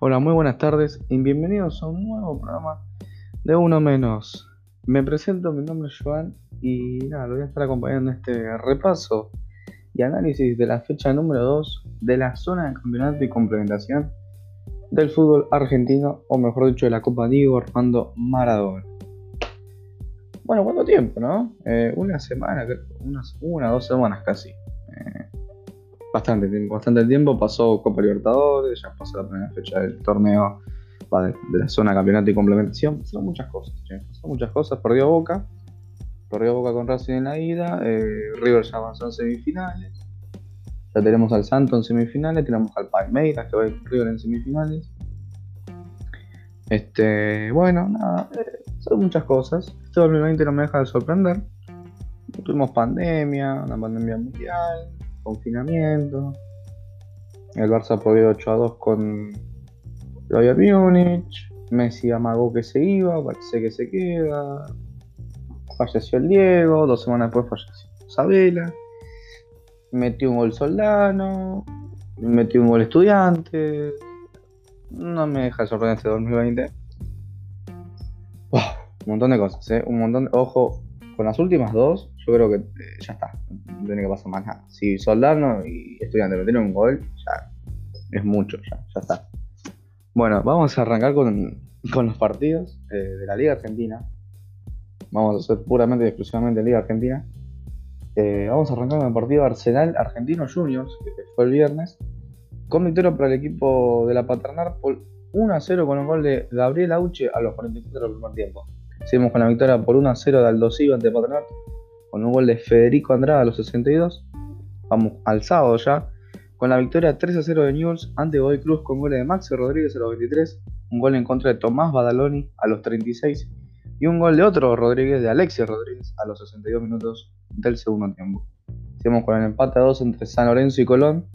Hola, muy buenas tardes y bienvenidos a un nuevo programa de Uno Menos. Me presento, mi nombre es Joan y nada, lo voy a estar acompañando en este repaso y análisis de la fecha número 2 de la zona de campeonato y complementación del fútbol argentino, o mejor dicho, de la Copa Diego Armando Maradona. Bueno, ¿cuánto tiempo, no? Eh, una semana, unas, una, dos semanas casi. Bastante bastante tiempo. Pasó Copa Libertadores, ya pasó la primera fecha del torneo de, la zona campeonato y complementación. Pasaron muchas cosas, pasaron muchas cosas. Perdió Boca, perdió Boca con Racing en la ida. Eh, River ya avanzó en semifinales. Ya tenemos al Santo en semifinales, tenemos al Palmeiras que va a River en semifinales. Este, bueno, nada, eh, son muchas cosas. Este 2020 no me deja de sorprender. Tuvimos pandemia, una pandemia mundial, confinamiento. El Barça perdió 8 a 2 con Bayern Múnich. Messi amagó que se iba, parece que se queda. Falleció el Diego, dos semanas después falleció Isabela. Metió un gol Soldano. Metió un gol Estudiante. No me deja de sorprender este 2020. un montón de cosas, ¿eh? Un montón de... Ojo, con las últimas dos, yo creo que eh, ya está. No tiene que pasar más nada. Si Soldano y Estudiante metieron un gol, ya es mucho, ya, ya está. Bueno, vamos a arrancar con, los partidos eh, de la Liga Argentina. Vamos a hacer puramente y exclusivamente Liga Argentina. Eh, vamos a arrancar con el partido Arsenal Argentino Juniors, que fue el viernes, con victoria para el equipo de la Paternar por 1 a 0 con un gol de Gabriel Auche a los 44 del primer tiempo. Seguimos con la victoria por 1 a 0 de Aldo ante Patronato, con un gol de Federico Andrada a los 62. Vamos al sábado ya, con la victoria 3 a 0 de Newell's ante Godoy Cruz con goles de Maxi Rodríguez a los 23, un gol en contra de Tomás Badaloni a los 36 y un gol de otro Rodríguez de Alexis Rodríguez a los 62 minutos del segundo tiempo. Seguimos con el empate a 2 entre San Lorenzo y Colón.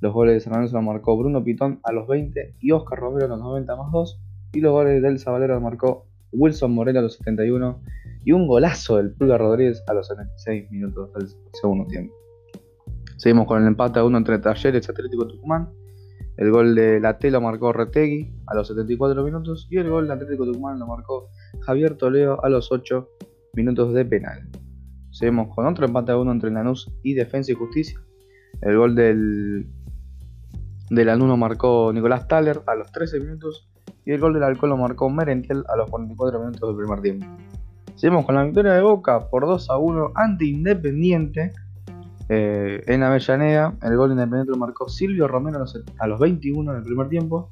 Los goles de San Lorenzo los marcó Bruno Pitón a los 20 y Oscar Romero a los 90 más 2. Y los goles del Zabalero los marcó Wilson Moreno a los 71 y un golazo del Pulga Rodríguez a los 76 minutos del segundo tiempo. Seguimos con el empate a uno entre Talleres Atlético Tucumán. El gol de la lo marcó Retegui a los 74 minutos y el gol de Atlético Tucumán lo marcó Javier Toledo a los 8 minutos de penal. Seguimos con otro empate a uno entre Lanús y Defensa y Justicia. El gol del, del Lanús lo marcó Nicolás Thaler a los 13 minutos y el gol del alcohol lo marcó Merentiel a los 44 minutos del primer tiempo. Seguimos con la victoria de Boca por 2 a 1 ante Independiente eh, en Avellaneda. El gol Independiente lo marcó Silvio Romero a los 21 del primer tiempo.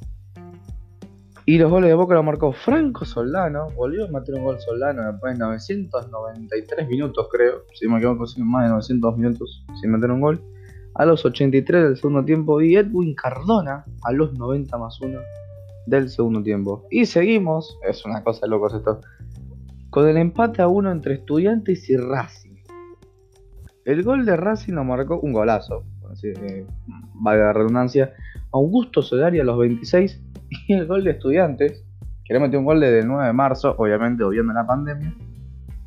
Y los goles de Boca lo marcó Franco Soldano. Volvió a meter un gol Soldano después de 993 minutos, creo. Si me equivoco, más de 900 minutos sin meter un gol. A los 83 del segundo tiempo. Y Edwin Cardona a los 90 más 1 del segundo tiempo. Y seguimos, es una cosa de locos esto, con el empate a uno entre Estudiantes y Racing. El gol de Racing lo marcó un golazo, así, eh, valga la redundancia, Augusto Solari a los 26 y el gol de Estudiantes, que le metió un gol desde el 9 de marzo, obviamente obviando la pandemia.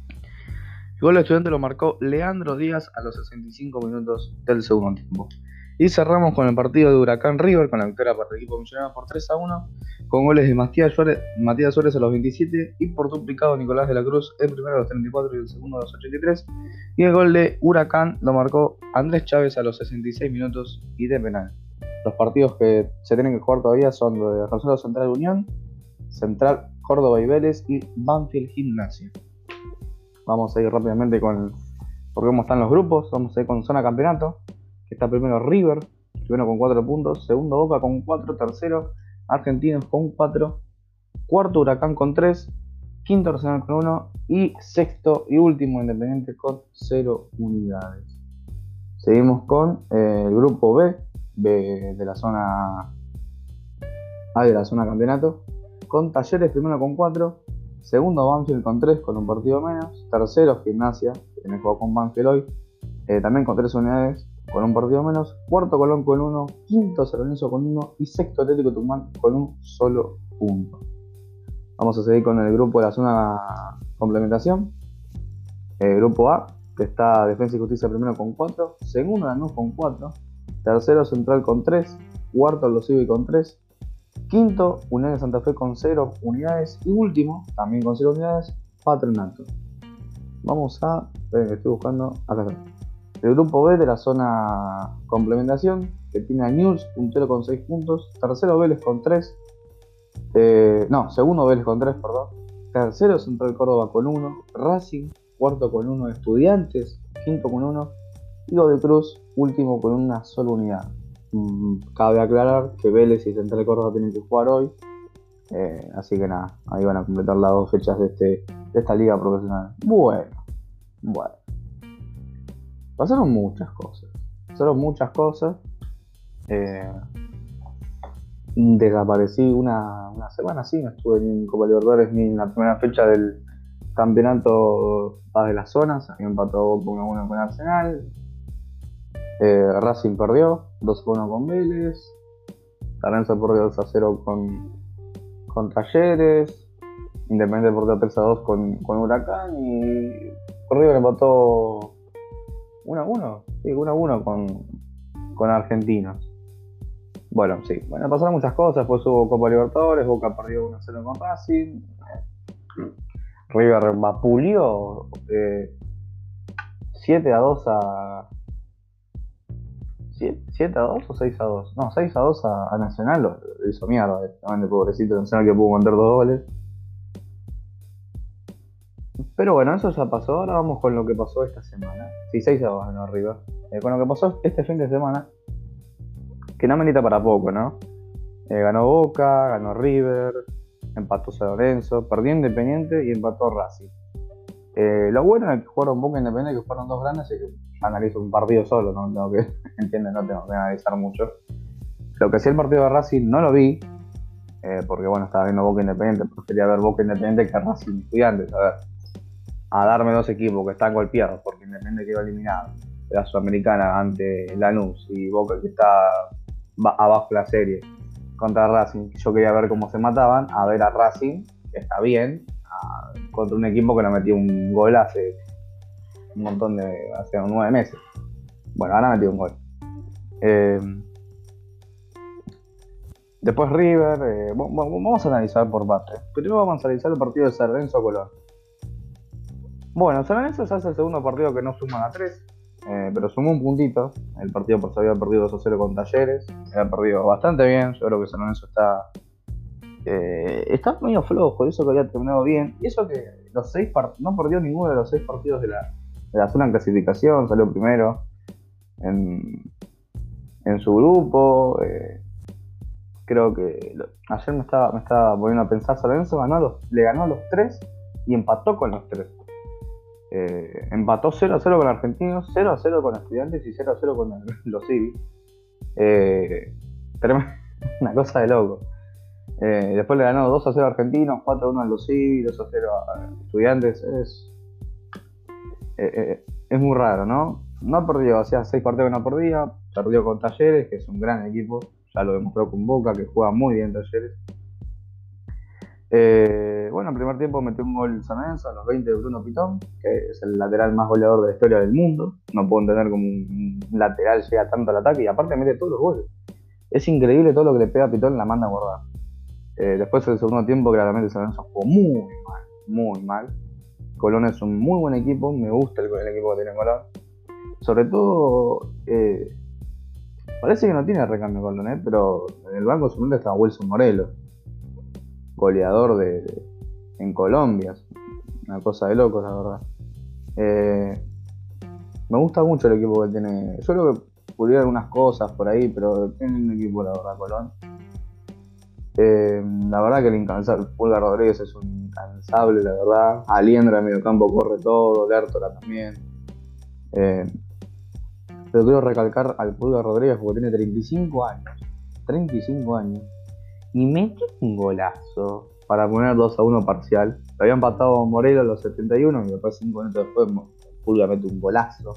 El gol de Estudiantes lo marcó Leandro Díaz a los 65 minutos del segundo tiempo. Y cerramos con el partido de Huracán River, con la victoria para el equipo millonario por 3 a 1, con goles de Matías Suárez, Matías Suárez a los 27 y por duplicado Nicolás de la Cruz, el primero a los 34 y el segundo a los 83. Y el gol de Huracán lo marcó Andrés Chávez a los 66 minutos y de penal. Los partidos que se tienen que jugar todavía son de Rosario Central Unión, Central Córdoba y Vélez y Banfield Gimnasia. Vamos a ir rápidamente con por cómo están los grupos. Vamos a ir con zona campeonato está primero River, primero con 4 puntos, segundo Boca con 4, tercero Argentinos con 4, cuarto Huracán con 3, quinto Arsenal con 1 y sexto y último Independiente con 0 unidades. Seguimos con eh, el grupo B, B de la zona A de la zona campeonato, con Talleres primero con 4, segundo Banfield con 3 con un partido menos, tercero Gimnasia, que tiene juego con Banfield hoy, eh, también con 3 unidades, con un partido menos, cuarto Colón con uno, quinto San con uno y sexto Atlético Tucumán con un solo punto. Vamos a seguir con el grupo de la zona complementación. Grupo A, que está Defensa y Justicia primero con 4, segundo Lanús con 4, tercero Central con 3, cuarto Los con 3, Quinto, Unión de Santa Fe con 0 unidades. Y último, también con 0 unidades, Patronato. Vamos a. que estoy buscando. Acá está. El grupo B de la zona complementación, que tiene a News, puntero con 6 puntos. Tercero Vélez con 3. Eh, no, segundo Vélez con 3, perdón. Tercero Central Córdoba con 1. Racing, cuarto con 1. Estudiantes, quinto con 1. Y de Cruz, último con una sola unidad. Mm, cabe aclarar que Vélez y Central Córdoba tienen que jugar hoy. Eh, así que nada, ahí van a completar las dos fechas de, este, de esta liga profesional. Bueno, bueno. Pasaron muchas cosas. Pasaron muchas cosas. Eh, desaparecí una, semana así, no estuve ni en Copa Libertadores ni en la primera fecha del campeonato de las zonas. Había empatado con 1 con Arsenal. Eh, Racing perdió 2-1 con Vélez. Tarenzo perdió 2-0 con, con Talleres. Independiente perdió 3-2 con, con Huracán. Y River empató 1-1. Sí, 1-1 con, con Argentinos. Bueno, sí. Bueno, pasaron muchas cosas. Después hubo Copa Libertadores. Boca perdió 1-0 con Racing. River vapulió eh, 7 a 2 a. 7 a 2 o 6 a 2? No, 6 a 2 a, Nacional lo, hizo mierda. de pobrecito Nacional que pudo meter dos goles. Pero bueno, eso ya pasó. Ahora vamos con lo que pasó esta semana. Sí, 6 a 2 no arriba. Eh, con lo que pasó este fin de semana. Que no merita para poco, ¿no? Eh, ganó Boca, ganó River, empató San Lorenzo, perdió Independiente y empató Racing. Eh, lo bueno es que jugaron Boca Independiente, que fueron dos grandes, y que analizo un partido solo, no tengo que, entienden, no tengo que analizar mucho. Lo que sí el partido de Racing no lo vi, porque bueno, estaba viendo Boca Independiente, prefería ver Boca Independiente que Racing Estudiantes, a ver a darme dos equipos que están golpeados, porque Independiente quedó eliminado de la Sudamericana ante Lanús y Boca que está abajo de la serie contra Racing. Yo quería ver cómo se mataban, a ver a Racing, que está bien, contra un equipo que no metió un gol hace un montón de, hace nueve meses. Bueno, ahora metió un gol. Eh, después River, eh, vamos a analizar por parte. Primero vamos a analizar el partido de Lorenzo Colón. Bueno, San Lorenzo ya es el segundo partido que no suman a 3, eh, pero sumó un puntito. El partido por había perdido 2 a 0 con Talleres. Había perdido bastante bien. Yo creo que San Lorenzo está. Eh, está medio flojo, eso que había terminado bien. Y eso que los seis no perdió ninguno de los seis partidos de la, de la zona en clasificación, salió primero en, en su grupo. Eh, creo que ayer me estaba, me estaba poniendo a pensar, San Lorenzo ganó le ganó a los tres y empató con los tres. Eh, empató 0 a 0 con Argentinos, 0 a 0 con Estudiantes y 0 a 0 con los Civi. Eh, una cosa de loco. Eh, después le ganó 2 a 0 a Argentinos, 4 a 1 a los Civi, 2 a 0 a Estudiantes. Es, es muy raro, ¿no? No perdió, o sea, 6 partidos que no perdía. Perdió con Talleres, que es un gran equipo. Ya lo demostró con Boca, que juega muy bien Talleres. Eh, bueno, en primer tiempo metió un gol San Lorenzo a los 20 de Bruno Pitón, que es el lateral más goleador de la historia del mundo. No puedo entender cómo un lateral llega tanto al ataque y aparte mete todos los goles. Es increíble todo lo que le pega a Pitón, la manda a guardar. Eh, después del segundo tiempo, claramente San Lorenzo jugó muy mal, muy mal. Colón es un muy buen equipo, me gusta el, equipo que tiene Colón. Sobre todo, eh, parece que no tiene recambio Colón, pero en el banco suplente está Wilson Morelos goleador de, en Colombia. Una cosa de locos, la verdad. Eh, me gusta mucho el equipo que tiene. Yo creo que pulió algunas cosas por ahí, pero tiene un equipo, la verdad, Colón. Eh, la verdad que el incansable, Pulga Rodríguez es un incansable, la verdad. Aliendra en medio campo corre todo, Lertora también. Eh, pero quiero recalcar al Pulga Rodríguez porque tiene 35 años. 35 años y mete un golazo para poner 2 a 1 parcial. Lo había empatado Morelos a los 71 y después 5 minutos después Pulga mete un golazo.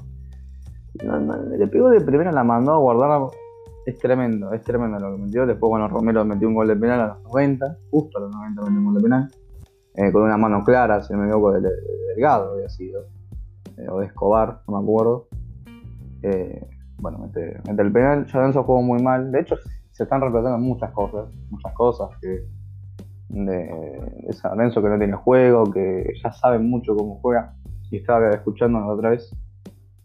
le pegó de primera, la mandó a guardar. Es tremendo, es tremendo lo que metió. Después, bueno, Romero metió un gol de penal a los 90, justo a los 90 metió un gol de penal. Eh, con una mano clara, si no me equivoco, de, Delgado había sido. Eh, o de Escobar, no me acuerdo. Eh, bueno, mete, el penal. Lorenzo jugó muy mal. De hecho, se están replanteando muchas cosas, muchas cosas que de, San Lorenzo que no tiene juego, que ya saben mucho cómo juega. Y estaba escuchando otra vez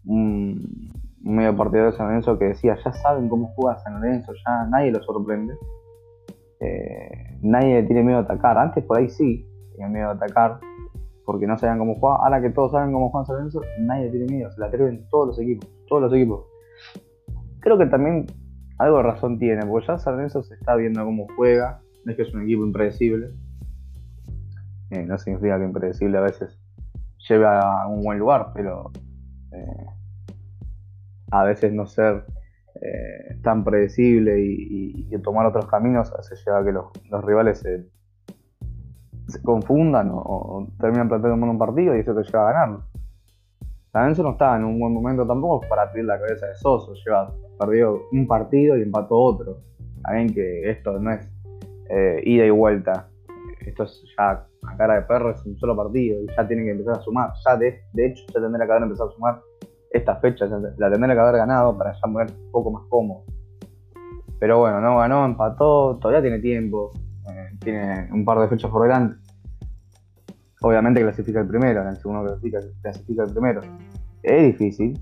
un, medio partidario de San Lorenzo que decía, ya saben cómo juega San Lorenzo, ya nadie lo sorprende. Eh, nadie tiene miedo a atacar. Antes por ahí sí, tenían miedo a atacar porque no sabían cómo jugar. Ahora que todos saben cómo juega San Lorenzo, nadie tiene miedo. Se la atreven todos los equipos, todos los equipos. Creo que también algo de razón tiene, porque ya San Lorenzo se está viendo cómo juega. No es que es un equipo impredecible. Eh, no significa que impredecible a veces lleve a un buen lugar, pero eh, a veces no ser eh, tan predecible y, tomar otros caminos se lleva a que los, rivales se, confundan o, terminan planteando un partido y eso te lleva a ganar. Lorenzo no estaba en un buen momento tampoco para pedir la cabeza de Soso, lleva perdió un partido y empató otro. Saben que esto no es eh, ida y vuelta. Esto es ya a cara de perro, es un solo partido y ya tienen que empezar a sumar. Ya de, hecho ya tendría que haber empezado a sumar esta fecha, la tendría que haber ganado para ya poner un poco más cómodo. Pero bueno, no ganó, empató, todavía tiene tiempo, eh, tiene un par de fechas por delante. Obviamente clasifica el primero, en el segundo clasifica, clasifica el primero. Es difícil,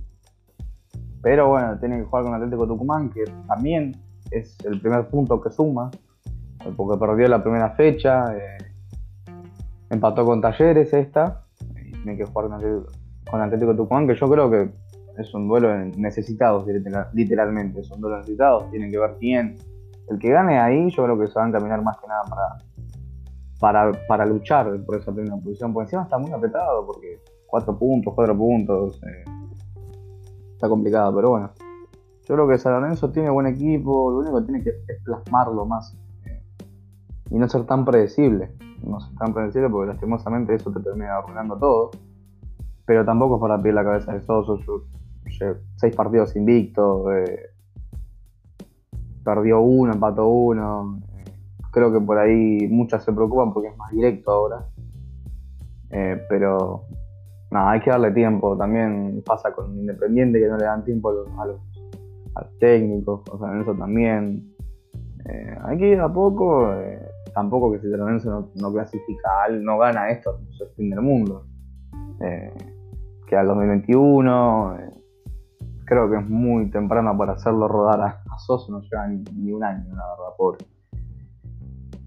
pero bueno, tiene que jugar con Atlético Tucumán, que también es el primer punto que suma, porque perdió la primera fecha, eh, empató con Talleres esta, y tiene que jugar con Atlético, Tucumán, que yo creo que es un duelo necesitado, literalmente, es un duelo necesitado, tienen que ver quién. El que gane ahí, yo creo que se van a caminar más que nada para, para, luchar por esa primera posición. Por encima está muy apretado, porque cuatro puntos, cuatro puntos. Eh, está complicado, pero bueno. Yo creo que San Lorenzo tiene buen equipo, lo único que tiene que es plasmarlo más eh, y no ser tan predecible. No ser tan predecible porque lastimosamente eso te termina arruinando todo. Pero tampoco es para pedir la cabeza de Soso. seis partidos invictos, eh, perdió uno, empató uno. Eh, creo que por ahí muchas se preocupan porque es más directo ahora. pero no, hay que darle tiempo. También pasa con Independiente que no le dan tiempo a los, a los, técnicos, o sea, en eso también. Eh, hay que ir a poco. Eh, tampoco que si Lorenzo no, clasifica, no gana esto, es el fin del mundo. Eh, queda el 2021. Eh, creo que es muy temprano para hacerlo rodar a, a Soso, no lleva ni, un año, la verdad, pobre.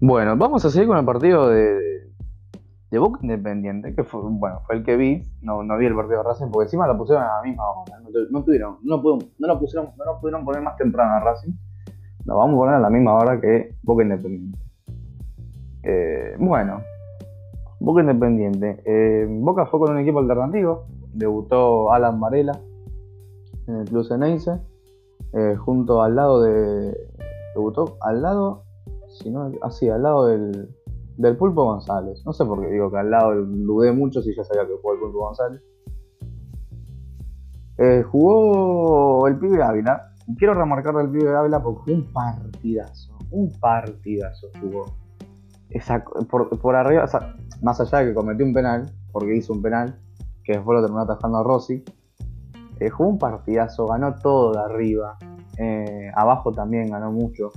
Bueno, vamos a seguir con el partido de, Boca Independiente, que fue, bueno, fue el que vi, no, no vi el partido de Racing, porque encima lo pusieron a la misma hora, no, tuvieron, no, no, lo pusieron, no lo pudieron poner más temprano a Racing, lo vamos a poner a la misma hora que Boca Independiente. Eh, bueno, Boca Independiente. Eh, Boca fue con un equipo alternativo, debutó Alan Varela en el Club Ceneice, eh, junto al lado de... debutó al lado, si no, así, al lado del del Pulpo González. No sé por qué digo que al lado dudé mucho si ya sabía que jugó el Pulpo González. Eh, jugó el pibe Ávila. Quiero remarcar el pibe Ávila porque fue un partidazo. Un partidazo jugó. por, arriba, más allá de que cometió un penal, porque hizo un penal, que después lo terminó atajando a Rossi. Eh, jugó un partidazo, ganó todo de arriba. Eh, abajo también ganó mucho.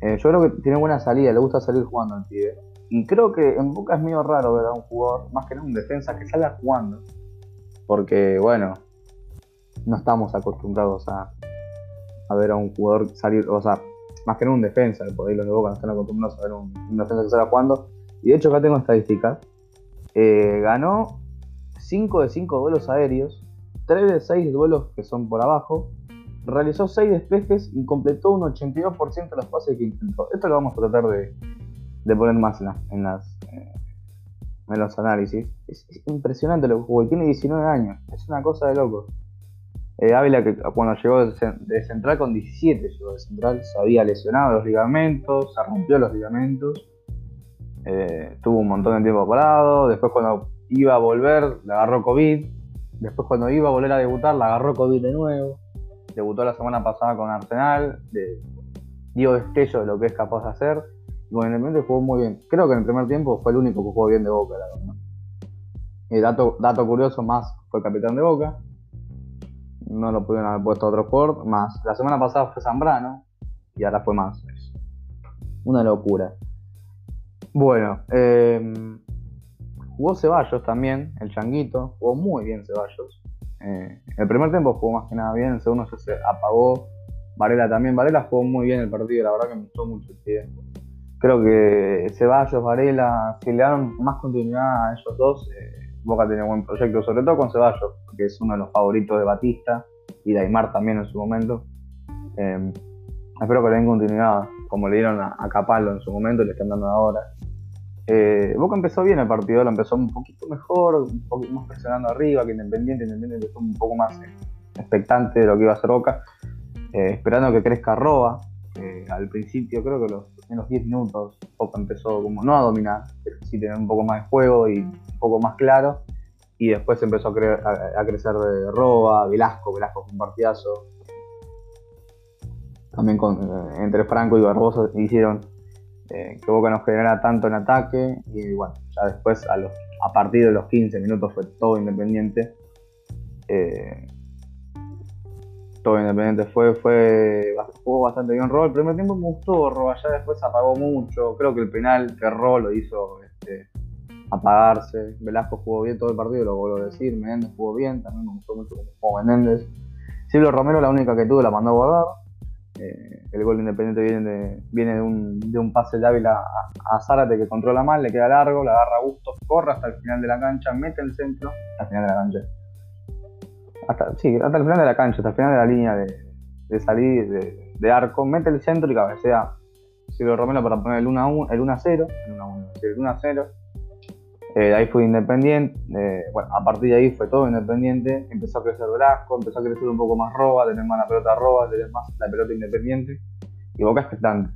Yo creo que tiene buena salida, le gusta salir jugando al pibe. Y creo que en Boca es medio raro ver a un jugador, más que nada un defensa, que salga jugando. Porque, bueno, no estamos acostumbrados a, a ver a un jugador salir, o sea, más que nada un defensa, por ahí los de Boca no están acostumbrados a ver un, un defensa que salga jugando. Y de hecho acá tengo estadísticas. Eh, ganó 5 de 5 duelos aéreos, 3 de 6 duelos que son por abajo, realizó 6 despejes y completó un 82% de los pases que intentó. Esto lo vamos a tratar de, de poner más en, las, eh, en los análisis. Es, impresionante lo que jugó. tiene 19 años. Es una cosa de loco. Eh, Ávila, que cuando llegó de, central con 17, llegó de central, se había lesionado los ligamentos, se rompió los ligamentos. Eh, tuvo un montón de tiempo parado. Después, cuando iba a volver, le agarró COVID. Después, cuando iba a volver a debutar, le agarró COVID de nuevo. Debutó la semana pasada con Arsenal. dio destello de lo que es capaz de hacer bueno, Independiente jugó muy bien. Creo que en el primer tiempo fue el único que jugó bien de Boca, la verdad. Y dato, curioso, más fue capitán de Boca. No lo pudieron haber puesto a otro jugador. Más, la semana pasada fue Zambrano. y ahora fue más. Una locura. Bueno, eh, jugó Ceballos también, el Changuito, jugó muy bien Ceballos. Eh, el primer tiempo jugó más que nada bien, el segundo ya se apagó. Varela también, Varela jugó muy bien el partido, la verdad que me gustó mucho el pie. Creo que Ceballos, Varela, si le dan más continuidad a ellos dos, eh, Boca tiene buen proyecto, sobre todo con Ceballos, que es uno de los favoritos de Batista y de Aymar también en su momento. Eh, espero que le den continuidad, como le dieron a, a Capallo en su momento le están dando ahora. Eh, Boca empezó bien el partido, lo empezó un poquito mejor, un poquito más presionando arriba que Independiente. Independiente empezó un poco más eh, expectante de lo que iba a hacer Boca, eh, esperando que crezca Roba. al principio, creo que los, los 10 minutos, Boca empezó como no a dominar, pero sí tener un poco más de juego y un poco más claro. Y después empezó a, crecer de Roba, Velasco, Velasco fue un partidazo. También con, entre Franco y Barbosa hicieron eh, que Boca no generara tanto en ataque y bueno, ya después a, partir de los 15 minutos fue todo independiente. Eh, todo independiente fue, fue jugó bastante bien Roll. El primer tiempo me gustó Roba, ya después apagó mucho. Creo que el penal que lo hizo este, apagarse. Velasco jugó bien todo el partido, lo vuelvo a decir. Menéndez jugó bien, también me gustó mucho como jugó Menéndez. Silvio Romero, la única que tuvo, la mandó a guardar. Eh, el gol Independiente viene de, viene de, un, de un pase de Ávila a, Zárate que controla mal, le queda largo, la agarra a gusto, corre hasta el final de la cancha, mete el centro, hasta el final de la cancha. Hasta, sí, hasta el final de la cancha, hasta el final de la línea de, de salir de, arco, mete el centro y cabecea Silvio Romero para poner el 1 a 1, el 1 a 0, el 1 a 1, el 1 a 0 eh, ahí fue Independiente, eh, bueno, a partir de ahí fue todo Independiente, empezó a crecer Velasco, empezó a crecer un poco más Roba, tener más la pelota Roba, tener más la pelota Independiente, y Boca expectante.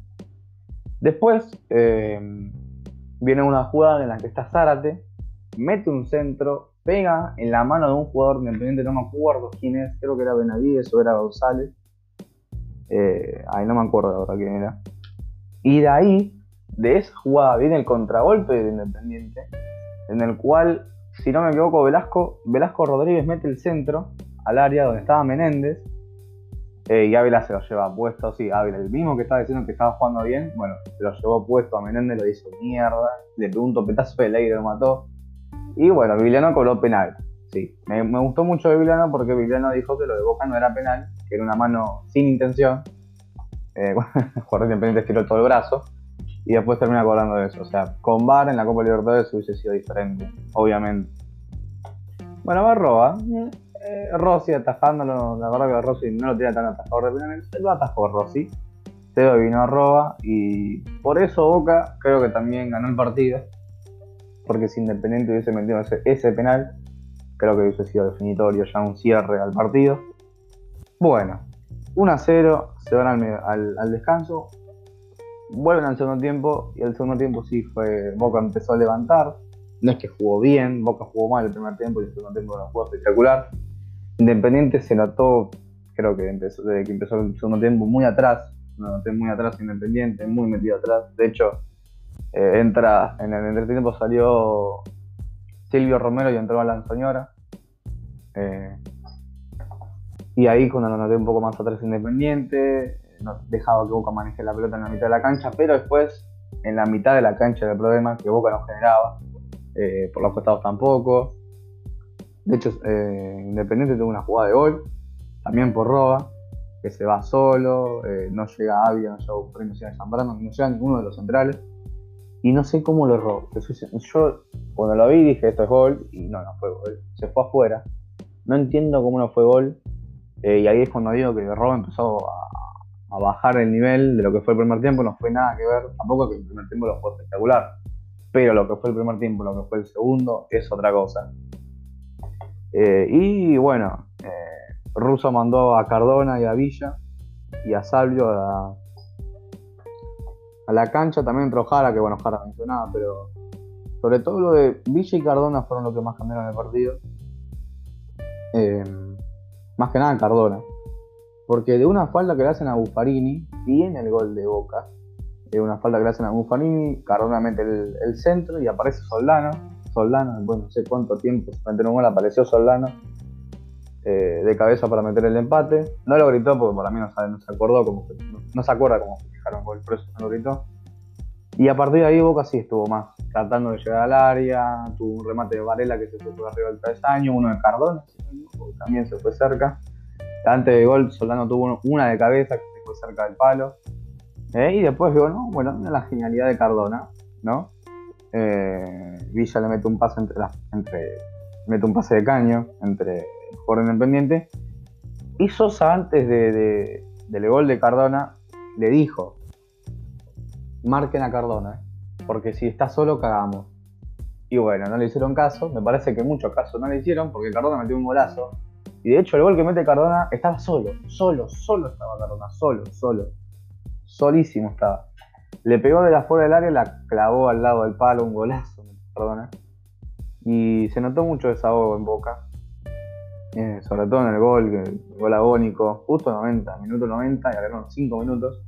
Después eh, viene una jugada en la que está Zárate, mete un centro, pega en la mano de un jugador Independiente, no me acuerdo quién es, creo que era Benavides o era González, ahí no me acuerdo ahora quién era. Y de ahí, de esa jugada, viene el contragolpe de Independiente, en el cual, si no me equivoco, Velasco, Velasco Rodríguez mete el centro al área donde estaba Menéndez eh, y Ávila se lo lleva puesto, sí, Ávila, el mismo que estaba diciendo que estaba jugando bien, bueno, se lo llevó puesto a Menéndez, lo hizo mierda, le pegó un topetazo de y lo mató. Y bueno, Viliano cobró penal. Sí, me, gustó mucho de Viliano porque Viliano dijo que lo de Boca no era penal, que era una mano sin intención. Eh, bueno, jugador independiente estiró todo el brazo y después termina cobrando eso. O sea, con VAR en la Copa Libertadores hubiese sido diferente, obviamente. Bueno, va Roa. Eh, Rossi atajándolo, la verdad que Rossi no lo tiene tan atajado de penales, lo atajó Rossi. Se vino a Roa y por eso Boca creo que también ganó el partido. Porque si Independiente hubiese metido ese, penal, creo que hubiese sido definitorio ya un cierre al partido. Bueno, 1 a 0, se van al, al descanso vuelven al segundo tiempo y el segundo tiempo sí fue Boca empezó a levantar. No es que jugó bien, Boca jugó mal el primer tiempo y el segundo tiempo no jugó espectacular. Independiente se notó, creo que empezó, desde que empezó el segundo tiempo, muy atrás. Lo noté muy atrás Independiente, muy metido atrás. De hecho, eh, entra en el entretiempo salió Silvio Romero y entró Alan Soñora. Eh, y ahí cuando lo noté un poco más atrás Independiente, no dejaba que Boca maneje la pelota en la mitad de la cancha, pero después en la mitad de la cancha del problema que Boca no generaba, eh, por los costados tampoco. De hecho, eh, Independiente tuvo una jugada de gol, también por Roba, que se va solo, eh, no llega Avia, no llega no llega Zambrano, no llega ninguno de los centrales. Y no sé cómo lo erró. Yo cuando lo vi dije esto es gol y no, no fue gol. Se fue afuera. No entiendo cómo no fue gol. y ahí es cuando digo que Roba empezó a, a bajar el nivel de lo que fue el primer tiempo, no fue nada que ver, tampoco que el primer tiempo lo fue espectacular, pero lo que fue el primer tiempo, lo que fue el segundo, es otra cosa. Eh, y bueno, eh, Russo mandó a Cardona y a Villa y a Salvio a, la cancha, también entró Jara, que bueno, Jara mencionaba, pero sobre todo lo de Villa y Cardona fueron los que más cambiaron el partido. Eh, más que nada Cardona. Porque de una falda que le hacen a Buffarini, viene el gol de Boca. De una falda que le hacen a Buffarini, Cardona mete el, centro y aparece Soldano. Soldano, después no sé cuánto tiempo metió un gol, apareció Soldano. Eh, de, cabeza para meter el empate. No lo gritó porque para mí no, se acordó no, se acuerda cómo fijaron gol, por eso no lo gritó. Y a partir de ahí Boca sí estuvo más tratando de llegar al área, tuvo un remate de Varela que se fue por arriba del travesaño, uno de Cardona, también se fue cerca. Antes de gol Solano tuvo una de cabeza que se fue cerca del palo. Eh, y después bueno, bueno, la genialidad de Cardona, ¿no? Eh, Villa le mete un pase entre las, entre, mete un pase de caño entre el jugador independiente. Y Sosa antes de, del gol de Cardona le dijo, marquen a Cardona, porque si está solo cagamos. Y bueno, no le hicieron caso, me parece que mucho caso no le hicieron, porque Cardona metió un golazo. Y de hecho el gol que mete Cardona estaba solo, solo, solo estaba Cardona, solo, solo. Solísimo estaba. Le pegó de la fuera del área, la clavó al lado del palo, un golazo, perdona. Y se notó mucho desahogo en Boca. Eh, sobre todo en el gol, el gol agónico, justo 90, minuto 90, y agregaron 5 minutos.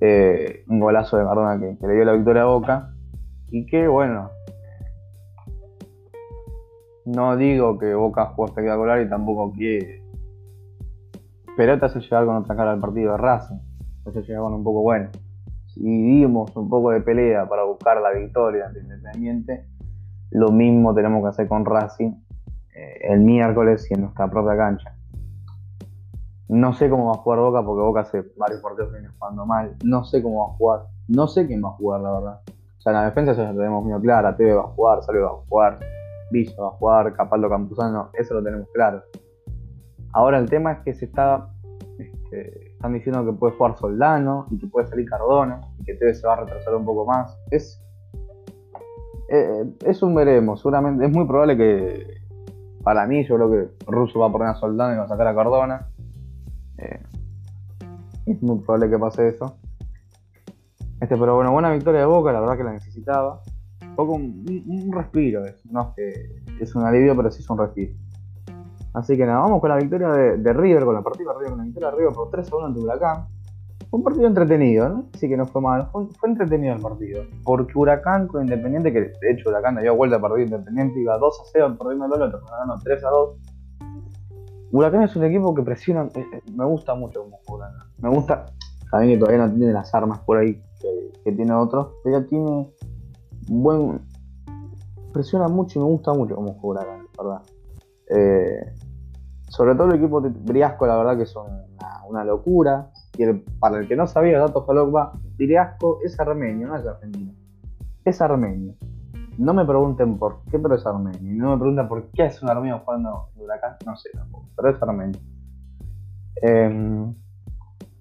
Eh, un golazo de Cardona que, le dio la victoria a Boca. Y que bueno, no digo que Boca jugó espectacular y tampoco que. Pero te hace llegar con otra cara al partido de Racing. Te hace llegar con un poco bueno y dimos un poco de pelea para buscar la victoria ante Independiente, lo mismo tenemos que hacer con Racing eh, el miércoles y en nuestra propia cancha. No sé cómo va a jugar Boca porque Boca hace varios partidos que viene jugando mal. No sé cómo va a jugar. No sé quién va a jugar, la verdad. O sea, en la defensa ya tenemos muy clara. Teve va a jugar, Salve va a jugar, Villa va a jugar, Capaldo Campuzano. Eso lo tenemos claro. Ahora el tema es que se está este, están diciendo que puede jugar Soldano y que puede salir Cardona y que Tevez se va a retrasar un poco más. Es, eh, es un veremos. Seguramente es muy probable que, para mí, yo creo que Russo va a poner a Soldano y va a sacar a Cardona. Eh, es muy probable que pase eso. Este, pero bueno, buena victoria de Boca, la verdad que la necesitaba. Poco un, respiro, no es es un alivio, pero sí es un respiro. Así que nada, vamos con la victoria de, River, con la partida de River, con la victoria de River por 3 a 1 ante Huracán. Fue un partido entretenido, ¿no? Así que no fue mal. Fue, entretenido el partido. Porque Huracán con Independiente, que de hecho Huracán dio vuelta a partido Independiente, iba 2 a 0 perdiendo el otro, ganando 3 a 2. Huracán es un equipo que presiona, eh, eh, me gusta mucho como juega Me gusta, también que todavía no tiene las armas por ahí que, tiene otros, pero tiene buen. presiona mucho y me gusta mucho como juega Huracán, ¿verdad? Eh, sobre todo el equipo de Briasco, la verdad que son una, locura. Y para el que no sabía, datos Falokba, Briasco es armenio, no es argentino. Es armenio. No me pregunten por qué, pero es armenio. No me pregunten por qué es un armenio jugando en Huracán, no sé tampoco, pero es armenio. Em,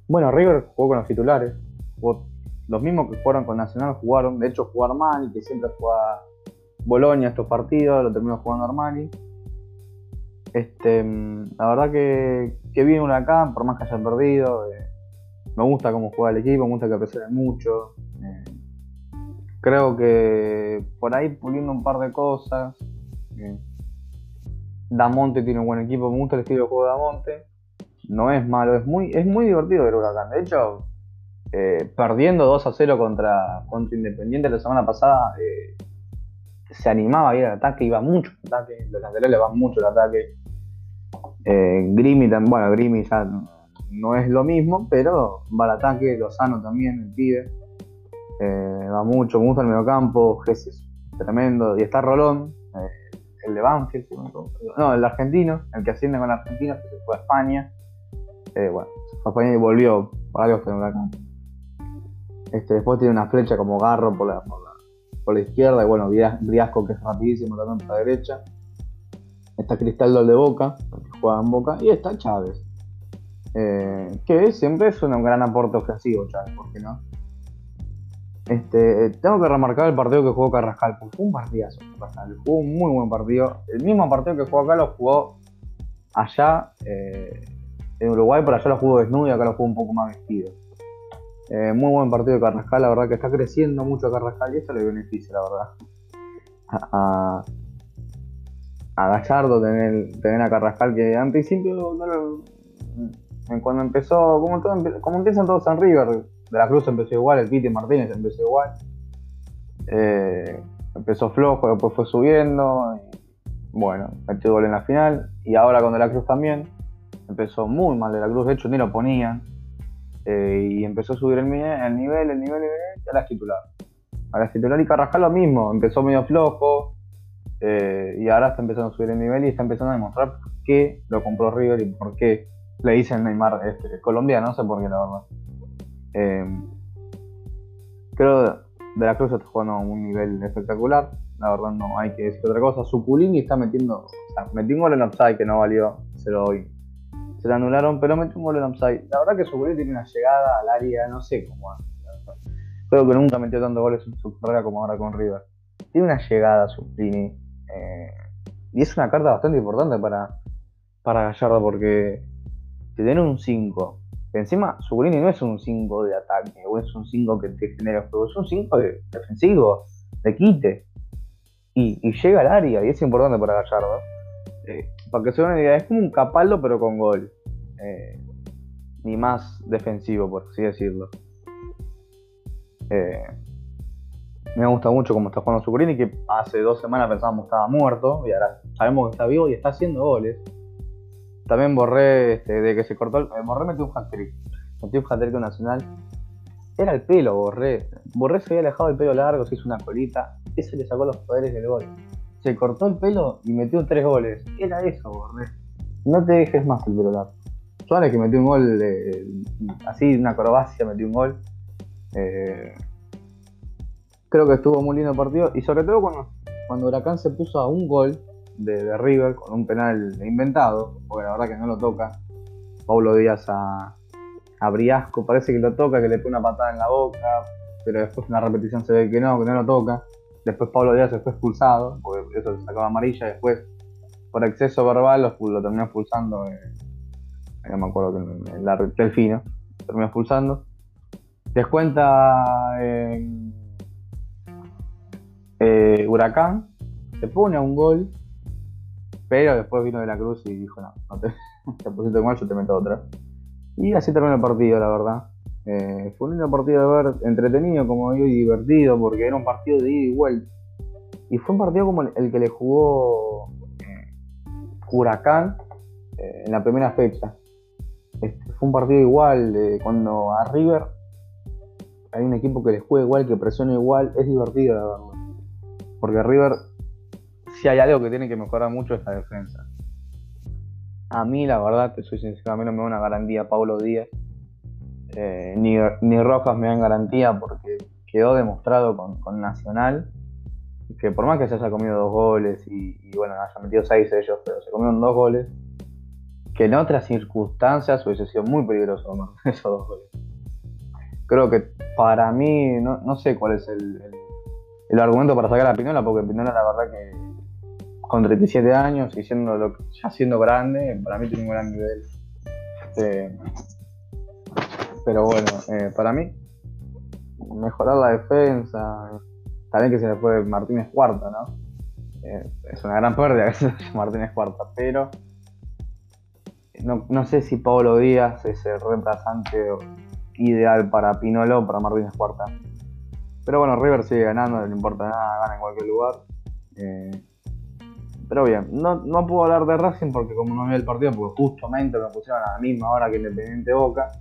bueno, River jugó con los titulares. Los mismos que jugaron con Nacional jugaron, de hecho, jugó Armani, que siempre juega Bolonia estos partidos, lo terminó jugando Armani. Este, la verdad que, que bien Huracán, por más que hayan perdido. Eh, me gusta cómo juega el equipo, me gusta que aprecie mucho. Eh, creo que por ahí puliendo un par de cosas. Eh, Damonte tiene un buen equipo, me gusta el estilo de juego de Damonte. No es malo, es muy, es muy divertido ver Huracán. De hecho, perdiendo 2 a 0 contra, contra Independiente la semana pasada, se animaba a ir al ataque, iba mucho al ataque, los laterales van mucho al ataque. Eh, Grimy, bueno, Grimy ya no, es lo mismo, pero va al ataque, Lozano también, el pibe. Eh, va mucho, me gusta el mediocampo, Jesús, tremendo. Y está Rolón, eh, el de Banfield, no, el argentino, el que asciende con Argentina, que se fue a España. bueno, se fue a España y volvió por algo que acá. Este, después tiene una flecha como garro por la, por la, izquierda, y bueno, Briasco que es rapidísimo también por la derecha. Está Cristaldo de Boca, que juega en Boca, y está Chávez. Eh, que siempre es un gran aporte ofensivo, Chávez, ¿por qué no? Este, tengo que remarcar el partido que jugó Carrascal, porque fue un partidazo. Carrascal. Jugó un muy buen partido. El mismo partido que jugó acá lo jugó allá eh, en Uruguay, pero allá lo jugó desnudo y acá lo jugó un poco más vestido. Eh, muy buen partido de Carrascal, la verdad que está creciendo mucho Carrascal y eso le beneficia, la verdad. A, a Gallardo, tener, tener a Carrascal, que al principio, cuando empezó, como, todo, como empiezan todos en River, de la Cruz empezó igual, el Piti Martínez empezó igual. Eh, empezó flojo, después fue subiendo. Y, bueno, metió gol en la final. y ahora con De la Cruz también. Empezó muy mal De la Cruz, de hecho ni lo ponían. Eh, y empezó a subir el, nivel, el nivel, el nivel, y ahora es titular. Ahora es titular y Carrascal lo mismo, empezó medio flojo eh, y ahora está empezando a subir el nivel y está empezando a demostrar por qué lo compró River y por qué le dicen Neymar este, colombiano, no sé por qué la verdad. Eh, creo de la Cruz está jugando a un nivel espectacular, la verdad no hay que decir otra cosa. Suculini está metiendo, o sea, metió un gol en offside que no valió, se lo doy se la anularon, pero metió un gol en offside. La verdad que Suculini tiene una llegada al área, no sé cómo hace. Creo que nunca metió tantos goles en su carrera como ahora con River. Tiene una llegada Suculini. Eh, y es una carta bastante importante para, para Gallardo porque te tiene un 5. Encima, Suculini no es un 5 de ataque o es un 5 que te genera juego, es un 5 de defensivo, de quite. Y, y, llega al área y es importante para Gallardo. Eh, para que se una idea, es como un capaldo pero con gol. Eh, ni más defensivo, por así decirlo. Eh, me gusta mucho cómo está jugando Zuccherini, que hace dos semanas pensábamos que estaba muerto y ahora sabemos que está vivo y está haciendo goles. También Borré, este, de que se cortó el. Borré metió un hat-trick. Metió un hat-trick nacional. Era el pelo, Borré. Borré se había alejado del pelo largo, se hizo una colita. Eso le sacó los poderes del gol se cortó el pelo y metió tres goles. Era eso, Borré. No te dejes más el pelo largo. Suárez que metió un gol, así, una acrobacia, metió un gol. Eh, creo que estuvo muy lindo el partido. Y sobre todo cuando, cuando Huracán se puso a un gol de, River con un penal inventado, porque la verdad que no lo toca. Pablo Díaz a, a Briasco, parece que lo toca, que le pone una patada en la boca, pero después en la repetición se ve que no, que no lo toca. Después Pablo Díaz se fue expulsado, porque eso se sacaba amarilla. Después, por exceso verbal, lo, terminó expulsando. Eh, no me acuerdo que el, el Delfino terminó expulsando. Descuenta eh, Huracán, se pone a un gol, pero después vino de la Cruz y dijo: No, no te, te pusiste mal, yo te meto otra. Y así terminó el partido, la verdad. Eh, fue un partido de ver, entretenido como digo y divertido, porque era un partido de ida y vuelta. Y fue un partido como el, que le jugó eh, Huracán eh, en la primera fecha. Este, fue un partido igual, cuando a River hay un equipo que le juega igual, que presiona igual, es divertido la verdad. Porque River, si hay algo que tiene que mejorar mucho es la defensa. A mí, la verdad, te soy sincero, a mí no me da una garantía Pablo Díaz eh, ni, ni, Rojas me dan garantía porque quedó demostrado con, Nacional que por más que se haya comido dos goles y, bueno, haya metido seis ellos, pero se comieron dos goles, que en otras circunstancias hubiese sido muy peligroso esos dos goles. Creo que para mí, no, sé cuál es el, argumento para sacar a Pinola, porque Pinola la verdad que con 37 años y siendo lo, ya siendo grande, para mí tiene un gran nivel. Este, pero bueno, eh, para mí, mejorar la defensa. También que se le fue Martínez Cuarta, ¿no? Eh, es una gran pérdida que se Martínez Cuarta, pero no, sé si Pablo Díaz es el reemplazante ideal para Pinolo o para Martínez Cuarta. Pero bueno, River sigue ganando, no le importa nada, gana en cualquier lugar. Eh, pero bien, no, no puedo hablar de Racing porque como no vi el partido, porque justamente me pusieron a la misma hora que Independiente Boca.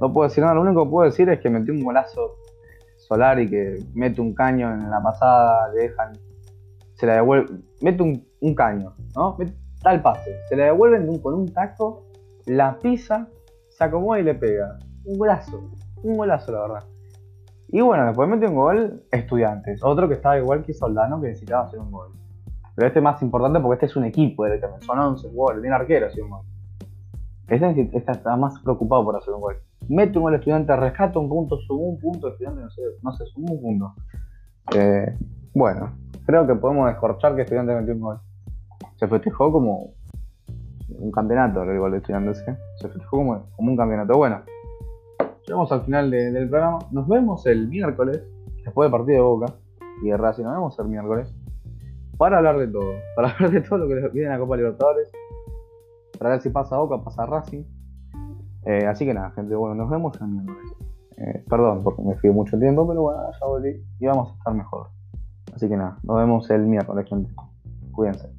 No puedo decir nada, lo único que puedo decir es que metió un golazo solar y que mete un caño en la pasada, le dejan, se la devuelve, mete un, caño, ¿no? da el pase, se la devuelven con un taco, la pisa, se acomoda y le pega. Un golazo, un golazo la verdad. Y bueno, después mete un gol Estudiantes, otro que estaba igual que Soldano que necesitaba hacer un gol. Pero este es más importante porque este es un equipo directamente, son 11 goles, tiene arquero hacer un gol. Este, este está más preocupado por hacer un gol mete un gol estudiante, rescata un punto, sube un punto, estudiante no sé, no sé, sube un punto. Eh, bueno, creo que podemos descorchar que estudiante metió un gol. Se festejó como un campeonato el gol de estudiantes, se festejó como, un campeonato. Bueno, llegamos al final del programa. Nos vemos el miércoles, después del partido de Boca y de Racing. Nos vemos el miércoles para hablar de todo, para hablar de todo lo que viene en la Copa Libertadores, para ver si pasa Boca, pasa Racing eh, así que nada, gente, bueno, nos vemos el miércoles. Eh, perdón porque me fui mucho tiempo, pero bueno, ya volví y vamos a estar mejor. Así que nada, nos vemos el miércoles, gente. Cuídense.